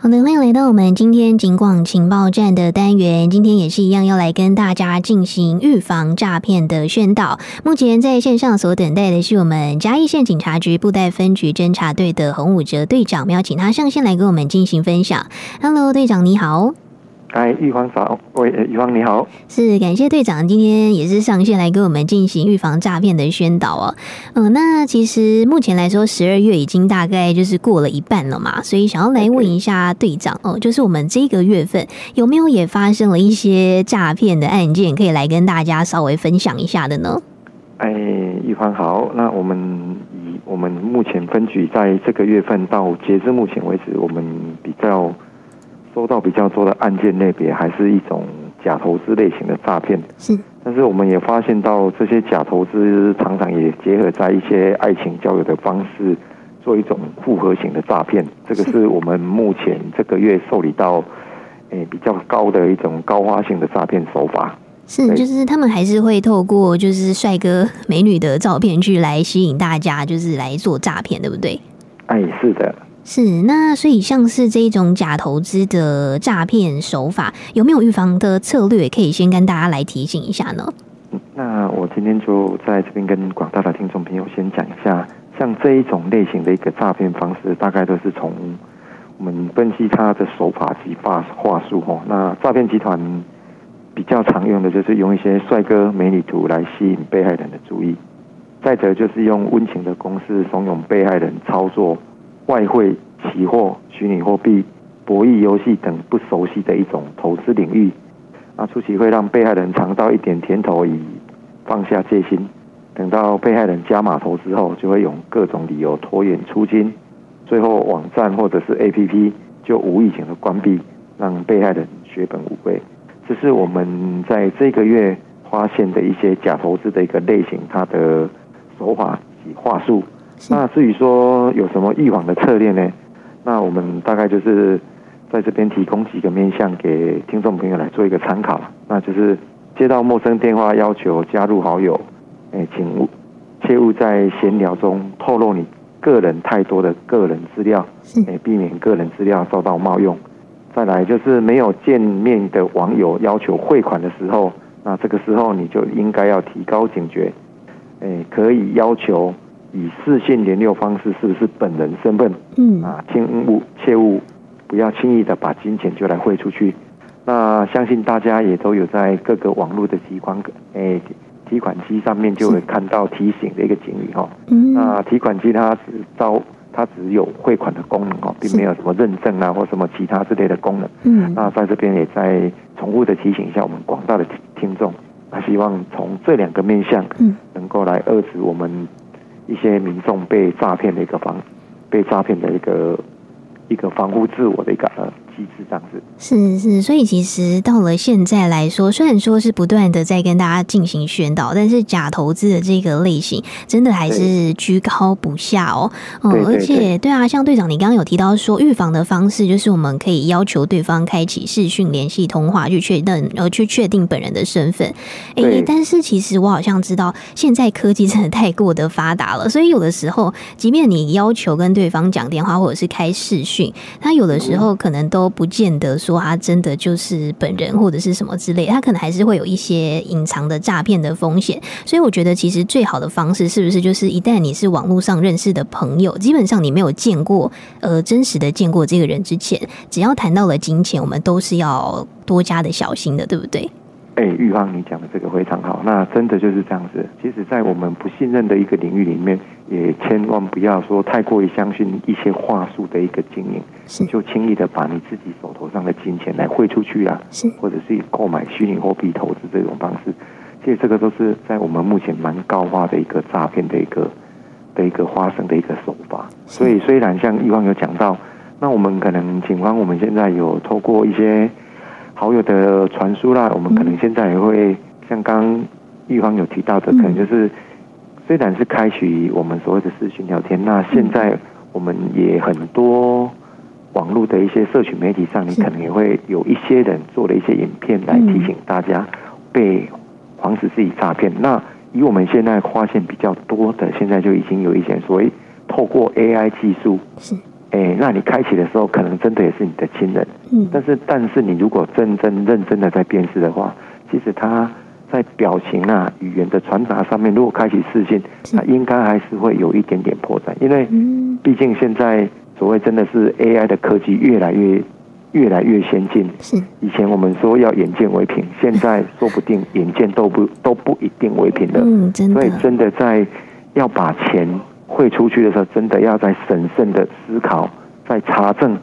好的，欢迎来到我们今天警广情报站的单元。今天也是一样，要来跟大家进行预防诈骗的宣导。目前在线上所等待的是我们嘉义县警察局布袋分局侦查队的洪武哲队长，我们要请他上线来跟我们进行分享。Hello，队长你好。哎，玉芳早，喂，玉芳你好，是感谢队长今天也是上线来跟我们进行预防诈骗的宣导哦。嗯、呃，那其实目前来说，十二月已经大概就是过了一半了嘛，所以想要来问一下队长哦、呃，就是我们这个月份有没有也发生了一些诈骗的案件，可以来跟大家稍微分享一下的呢？哎，玉芳好，那我们以我们目前分局在这个月份到截至目前为止，我们比较。收到比较多的案件类别，还是一种假投资类型的诈骗。是，但是我们也发现到这些假投资常常也结合在一些爱情交友的方式，做一种复合型的诈骗。这个是我们目前这个月受理到诶比较高的一种高发性的诈骗手法。是，就是他们还是会透过就是帅哥美女的照片去来吸引大家，就是来做诈骗，对不对？哎，是的。是，那所以像是这一种假投资的诈骗手法，有没有预防的策略？可以先跟大家来提醒一下呢？那我今天就在这边跟广大的听众朋友先讲一下，像这一种类型的一个诈骗方式，大概都是从我们分析他的手法及话话术哈。那诈骗集团比较常用的就是用一些帅哥美女图来吸引被害人的注意，再者就是用温情的攻势怂恿被害人操作。外汇、期货、虚拟货币、博弈游戏等不熟悉的一种投资领域，那初期会让被害人尝到一点甜头，以放下戒心。等到被害人加码投资后，就会用各种理由拖延出金，最后网站或者是 APP 就无意间的关闭，让被害人血本无归。这是我们在这个月发现的一些假投资的一个类型，它的手法及话术。那至于说有什么预防的策略呢？那我们大概就是在这边提供几个面向给听众朋友来做一个参考。那就是接到陌生电话要求加入好友，哎，请切勿在闲聊中透露你个人太多的个人资料，哎，避免个人资料受到冒用。再来就是没有见面的网友要求汇款的时候，那这个时候你就应该要提高警觉，哎，可以要求。以视讯联络方式是不是本人身份？嗯啊，请勿切勿不要轻易的把金钱就来汇出去。那相信大家也都有在各个网络的提款诶提款机上面就会看到提醒的一个警语哈。嗯，那提款机它只招它只有汇款的功能哦，并没有什么认证啊或什么其他之类的功能。嗯，那在这边也在重复的提醒一下我们广大的听众，那希望从这两个面向，嗯，能够来遏制我们。一些民众被诈骗的一个防，被诈骗的一个一个防护自我的一个呃机制，这样子。是是，所以其实到了现在来说，虽然说是不断的在跟大家进行宣导，但是假投资的这个类型真的还是居高不下哦。嗯，而且对啊，像队长你刚刚有提到说，预防的方式就是我们可以要求对方开启视讯联系通话，去确认呃去确定本人的身份。哎、欸，但是其实我好像知道，现在科技真的太过的发达了，所以有的时候，即便你要求跟对方讲电话或者是开视讯，他有的时候可能都不见得说他真的就是本人或者是什么之类，他可能还是会有一些隐藏的诈骗的风险。所以我觉得，其实最好的方式是不是就是一旦你是网络上认识的朋友，基本上你没有见过呃真实的见过这个人之前，只要谈到了金钱，我们都是要多加的小心的，对不对？哎，玉芳，你讲的这个非常好。那真的就是这样子。其实，在我们不信任的一个领域里面，也千万不要说太过于相信一些话术的一个经营，就轻易的把你自己手头上的金钱来汇出去啊，或者是购买虚拟货币投资这种方式。其实，这个都是在我们目前蛮高发的一个诈骗的一个的一个发生的一个手法。所以，虽然像玉芳有讲到，那我们可能警方我们现在有透过一些。好友的传输啦，我们可能现在也会像刚刚玉芳有提到的，可能就是虽然是开启我们所谓的视讯聊天，那现在我们也很多网络的一些社群媒体上，你可能也会有一些人做了一些影片来提醒大家，被防止自己诈骗。那以我们现在发现比较多的，现在就已经有一些所谓透过 AI 技术，是。哎，那你开启的时候，可能真的也是你的亲人。嗯，但是但是你如果真正认真的在辨识的话，其实他在表情啊、语言的传达上面，如果开启视线，他应该还是会有一点点破绽，因为毕竟现在所谓真的是 AI 的科技越来越越来越先进。是，以前我们说要眼见为凭，现在说不定眼见都不 都不一定为凭的。嗯，真的。所以真的在要把钱汇出去的时候，真的要在审慎的思考，在查证，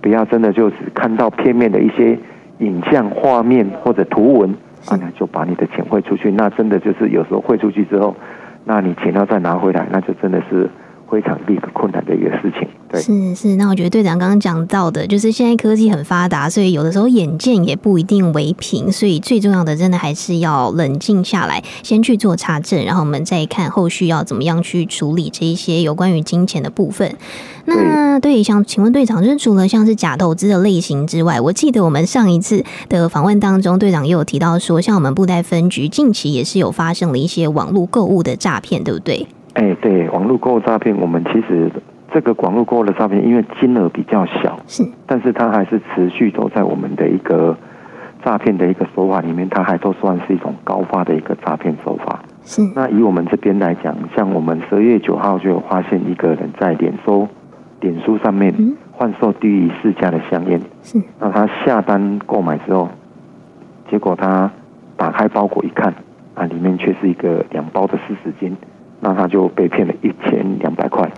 不要真的就只看到片面的一些影像画面或者图文，啊，那就把你的钱汇出去，那真的就是有时候汇出去之后，那你钱要再拿回来，那就真的是。非常一个困难的一个事情，对，是是。那我觉得队长刚刚讲到的，就是现在科技很发达，所以有的时候眼见也不一定为凭，所以最重要的，真的还是要冷静下来，先去做查证，然后我们再看后续要怎么样去处理这一些有关于金钱的部分。那对，想请问队长，就是除了像是假投资的类型之外，我记得我们上一次的访问当中，队长也有提到说，像我们布袋分局近期也是有发生了一些网络购物的诈骗，对不对？哎，对，网络购物诈骗，我们其实这个网络购物的诈骗，因为金额比较小，是，但是它还是持续都在我们的一个诈骗的一个手法里面，它还都算是一种高发的一个诈骗手法。是，那以我们这边来讲，像我们十二月九号就有发现一个人在脸书、脸书上面换售低于市价的香烟，是，那他下单购买之后，结果他打开包裹一看，啊，里面却是一个两包的四十斤。那他就被骗了一千两百块。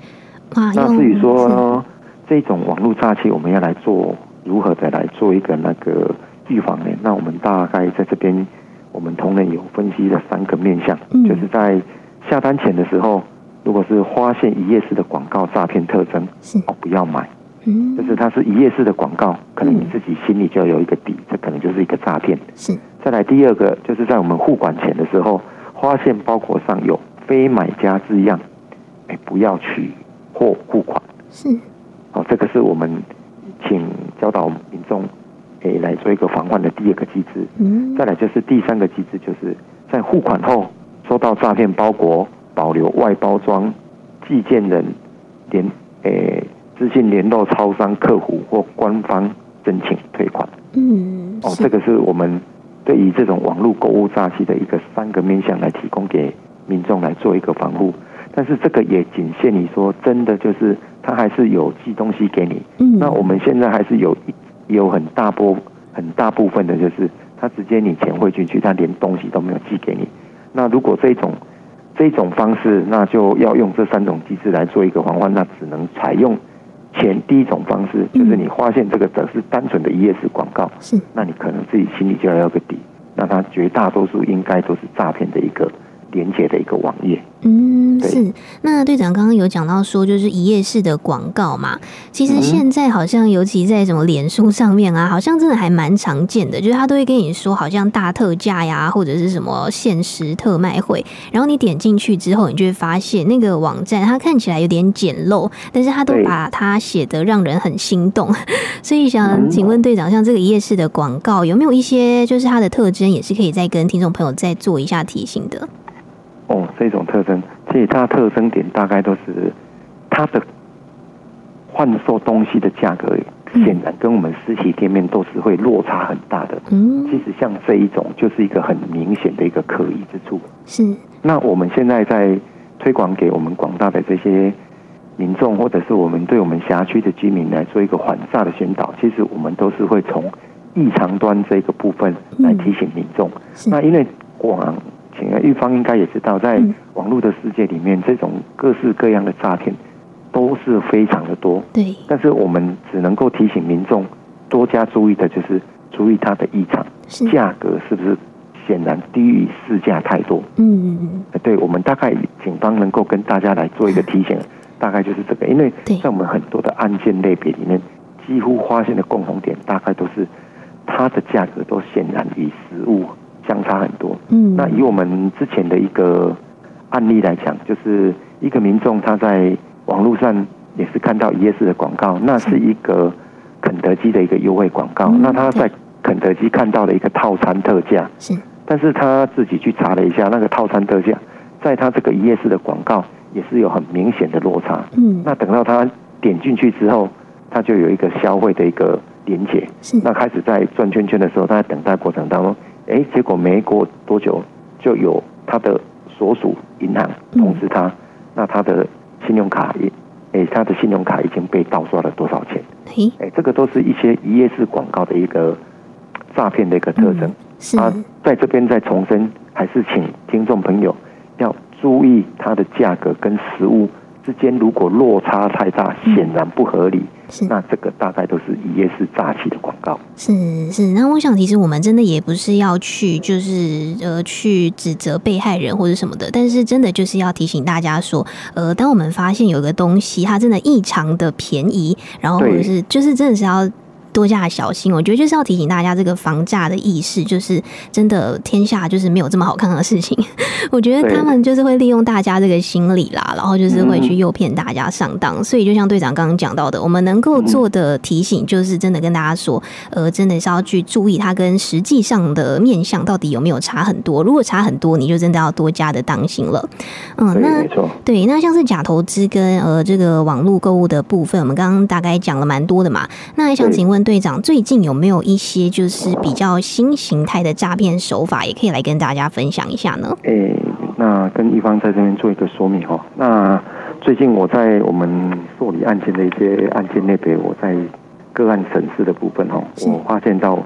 那至于说这种网络诈欺，我们要来做如何的来做一个那个预防呢？那我们大概在这边，我们同仁有分析了三个面向，就是在下单前的时候，如果是发现一页式的广告诈骗特征，哦，不要买。就是它是一页式的广告，可能你自己心里就要有一个底，这可能就是一个诈骗。是。再来第二个，就是在我们付款前的时候，发现包裹上有。非买家字样，哎，不要取货付款。是，哦，这个是我们请教导民众，哎，来做一个防范的第二个机制。嗯，再来就是第三个机制，就是在付款后收到诈骗包裹，保留外包装，寄件人联，哎，资讯联络超商客服或官方申请退款。嗯，哦，这个是我们对于这种网络购物诈欺的一个三个面向来提供给。民众来做一个防护，但是这个也仅限于说，真的就是他还是有寄东西给你。嗯，那我们现在还是有有很大波很大部分的，就是他直接你钱汇进去，他连东西都没有寄给你。那如果这种这种方式，那就要用这三种机制来做一个防范，那只能采用前第一种方式，就是你发现这个只是单纯的一页式广告，是，那你可能自己心里就要有个底，那他绝大多数应该都是诈骗的一个。连接的一个网页，嗯，是。那队长刚刚有讲到说，就是一页式的广告嘛。其实现在好像，尤其在什么脸书上面啊，好像真的还蛮常见的。就是他都会跟你说，好像大特价呀，或者是什么限时特卖会。然后你点进去之后，你就会发现那个网站它看起来有点简陋，但是他都把它写得让人很心动。所以想请问队长，像这个一页式的广告，有没有一些就是它的特征，也是可以再跟听众朋友再做一下提醒的？哦，这种特征，其实它的特征点大概都是它的贩售东西的价格，显然跟我们实体店面都是会落差很大的。嗯，其实像这一种就是一个很明显的一个可疑之处。是。那我们现在在推广给我们广大的这些民众，或者是我们对我们辖区的居民来做一个反诈的宣导，其实我们都是会从异常端这个部分来提醒民众。嗯、那因为广。请啊，玉芳应该也知道，在网络的世界里面，这种各式各样的诈骗都是非常的多。对。但是我们只能够提醒民众多加注意的，就是注意它的异常，价格是不是显然低于市价太多？嗯嗯嗯。对，我们大概警方能够跟大家来做一个提醒，大概就是这个。因为在我们很多的案件类别里面，几乎发现的共同点，大概都是它的价格都显然与实物。相差很多。嗯，那以我们之前的一个案例来讲，就是一个民众他在网络上也是看到一页式的广告，那是一个肯德基的一个优惠广告。那他在肯德基看到了一个套餐特价，是，但是他自己去查了一下，那个套餐特价，在他这个一页式的广告也是有很明显的落差。嗯，那等到他点进去之后，他就有一个消费的一个连结。是。那开始在转圈圈的时候，他在等待过程当中，哎，结果没过多久，就有他的所属银行通知他，嗯、那他的信用卡也，哎，他的信用卡已经被盗刷了多少钱？嘿，哎，这个都是一些一页式广告的一个诈骗的一个特征。嗯、是。啊，在这边再重申，还是请听众朋友要注意它的价格跟实物。之间如果落差太大，显然不合理。是，那这个大概都是一夜式诈欺的广告。是是，那我想其实我们真的也不是要去就是呃去指责被害人或者什么的，但是真的就是要提醒大家说，呃，当我们发现有个东西它真的异常的便宜，然后或者是就是真的是要。多加小心，我觉得就是要提醒大家，这个房价的意识，就是真的天下就是没有这么好看的事情。我觉得他们就是会利用大家这个心理啦，然后就是会去诱骗大家上当。所以就像队长刚刚讲到的，我们能够做的提醒，就是真的跟大家说，呃，真的是要去注意它跟实际上的面相到底有没有差很多。如果差很多，你就真的要多加的当心了。嗯，那对，那像是假投资跟呃这个网络购物的部分，我们刚刚大概讲了蛮多的嘛。那还想请问。队长，最近有没有一些就是比较新形态的诈骗手法，也可以来跟大家分享一下呢？诶、欸，那跟一方在这边做一个说明哈。那最近我在我们受理案件的一些案件类别，我在个案审视的部分哈，我发现到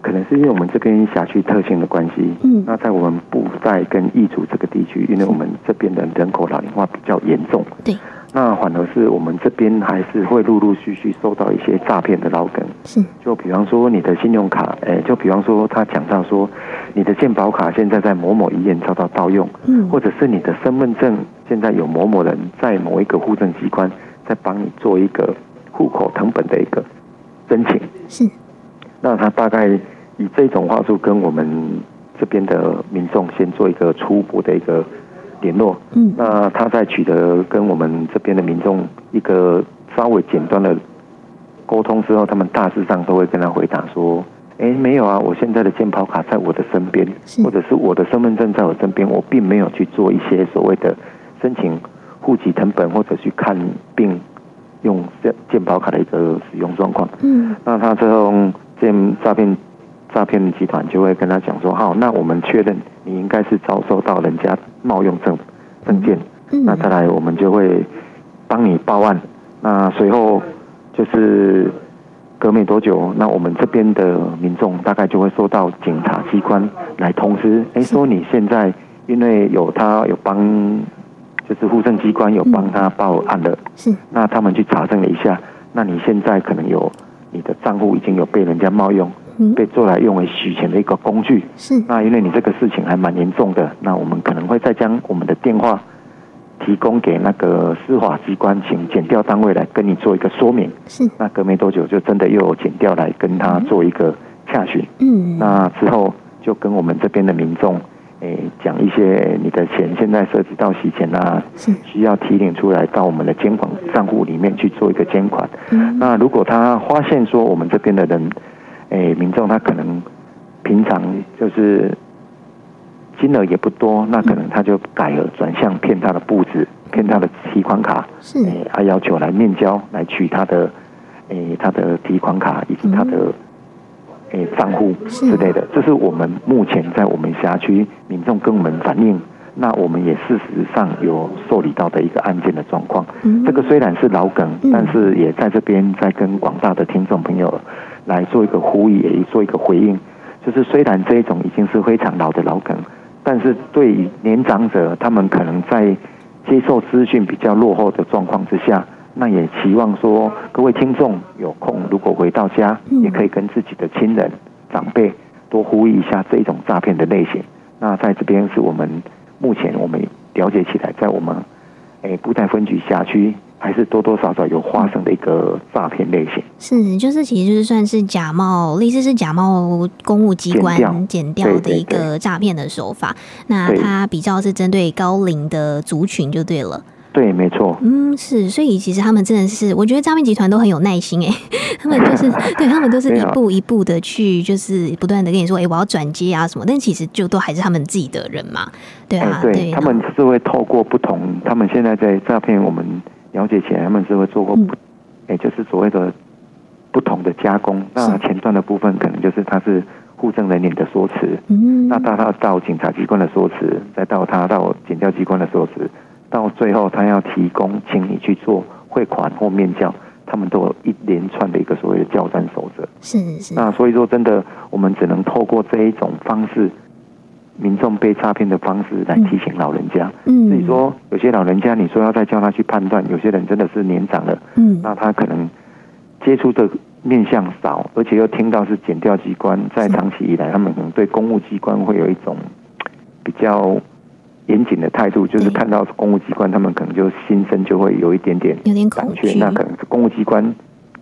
可能是因为我们这边辖区特性的关系，嗯，那在我们布袋跟义竹这个地区，因为我们这边的人口老龄化比较严重，对。那反而是我们这边还是会陆陆续续收到一些诈骗的老梗，是，就比方说你的信用卡，哎，就比方说他讲到说你的健保卡现在在某某医院遭到盗用，嗯，或者是你的身份证现在有某某人在某一个户政机关在帮你做一个户口成本的一个申请，是，那他大概以这种话术跟我们这边的民众先做一个初步的一个。联络，嗯，那他在取得跟我们这边的民众一个稍微简单的沟通之后，他们大致上都会跟他回答说，哎，没有啊，我现在的健保卡在我的身边，或者是我的身份证在我身边，我并没有去做一些所谓的申请户籍成本或者去看病用健健保卡的一个使用状况。嗯，那他最后这诈骗。诈骗集团就会跟他讲说：“好，那我们确认你应该是遭受到人家冒用证证件，那再来我们就会帮你报案。那随后就是隔没多久，那我们这边的民众大概就会收到警察机关来通知，哎，说你现在因为有他有帮，就是户政机关有帮他报案了，是，那他们去查证了一下，那你现在可能有你的账户已经有被人家冒用。”被做来用为洗钱的一个工具。是。那因为你这个事情还蛮严重的，那我们可能会再将我们的电话提供给那个司法机关，请检调单位来跟你做一个说明。是。那隔没多久，就真的又有检调来跟他做一个洽询。嗯。那之后就跟我们这边的民众，诶、欸，讲一些你的钱现在涉及到洗钱啊，是。需要提领出来到我们的监管账户里面去做一个监管。嗯。那如果他发现说我们这边的人，诶，民众他可能平常就是金额也不多，那可能他就改了转向骗他的步子，骗他的提款卡，是，他要求来面交来取他的诶他的提款卡以及他的诶账户之类的。这是我们目前在我们辖区民众跟我们反映，那我们也事实上有受理到的一个案件的状况。这个虽然是老梗，但是也在这边在跟广大的听众朋友。来做一个呼吁，也做一个回应，就是虽然这一种已经是非常老的老梗，但是对于年长者，他们可能在接受资讯比较落后的状况之下，那也期望说各位听众有空，如果回到家，也可以跟自己的亲人、长辈多呼吁一下这种诈骗的类型。那在这边是我们目前我们了解起来，在我们诶布袋分局辖区。还是多多少少有发生的一个诈骗类型，是就是其实就是算是假冒，类似是假冒公务机关减掉的一个诈骗的手法。那它比较是针对高龄的族群就对了。对，没错。嗯，是，所以其实他们真的是，我觉得诈骗集团都很有耐心哎，他们就是 对他们都是一步一步的去，就是不断的跟你说，哎，我要转接啊什么，但其实就都还是他们自己的人嘛，对啊，对，对他们是会透过不同，他们现在在诈骗我们。了解起来，他们是会做过不，哎、嗯，就是所谓的不同的加工。那前段的部分可能就是他是户政人员的说辞，嗯，那到他到警察机关的说辞，再到他到检调机关的说辞，到最后他要提供请你去做汇款或面交，他们都有一连串的一个所谓的交战守则。是是。那所以说，真的我们只能透过这一种方式。民众被诈骗的方式来提醒老人家，嗯，所以说有些老人家，你说要再叫他去判断，有些人真的是年长了，嗯，那他可能接触的面向少，而且又听到是检调机关，在长期以来，他们可能对公务机关会有一种比较严谨的态度，就是看到公务机关，他们可能就心生就会有一点点有点恐惧，那可能是公务机关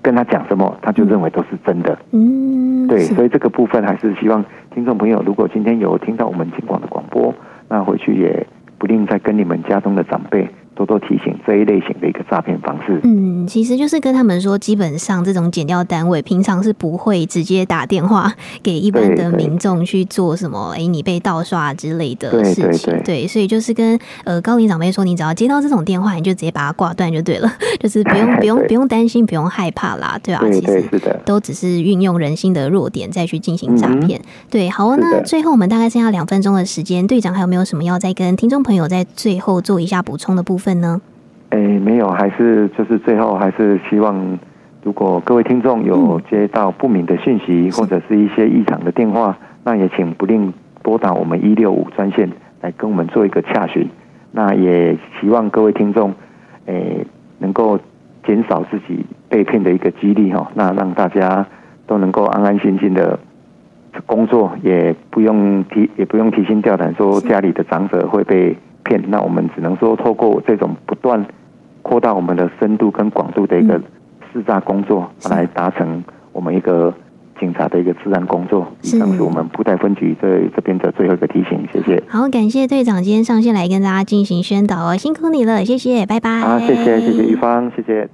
跟他讲什么，他就认为都是真的，嗯，对，所以这个部分还是希望。听众朋友，如果今天有听到我们金广的广播，那回去也不吝再跟你们家中的长辈。多多提醒这一类型的一个诈骗方式。嗯，其实就是跟他们说，基本上这种减掉单位平常是不会直接打电话 给一般的民众去做什么，哎，你被盗刷之类的事情。对，对，对，对，所以就是跟呃高龄长辈说，你只要接到这种电话，你就直接把它挂断就对了，就是不用 不用不用担心，不用害怕啦，对吧？对对，其实都只是运用人性的弱点再去进行诈骗。嗯、对，好，那最后我们大概剩下两分钟的时间，队长还有没有什么要再跟听众朋友在最后做一下补充的部分？分呢？哎，没有，还是就是最后还是希望，如果各位听众有接到不明的讯息、嗯、或者是一些异常的电话，那也请不吝拨打我们一六五专线来跟我们做一个洽询。那也希望各位听众，哎，能够减少自己被骗的一个几率哈。那让大家都能够安安心心的工作，也不用提也不用提心吊胆说家里的长者会被。骗，那我们只能说透过这种不断扩大我们的深度跟广度的一个试诈工作，来达成我们一个警察的一个治安工作。以上是我们布袋分局这这边的最后一个提醒，谢谢。好，感谢队长今天上线来跟大家进行宣导哦，辛苦你了，谢谢，拜拜。好，谢谢，谢谢玉芳，谢谢。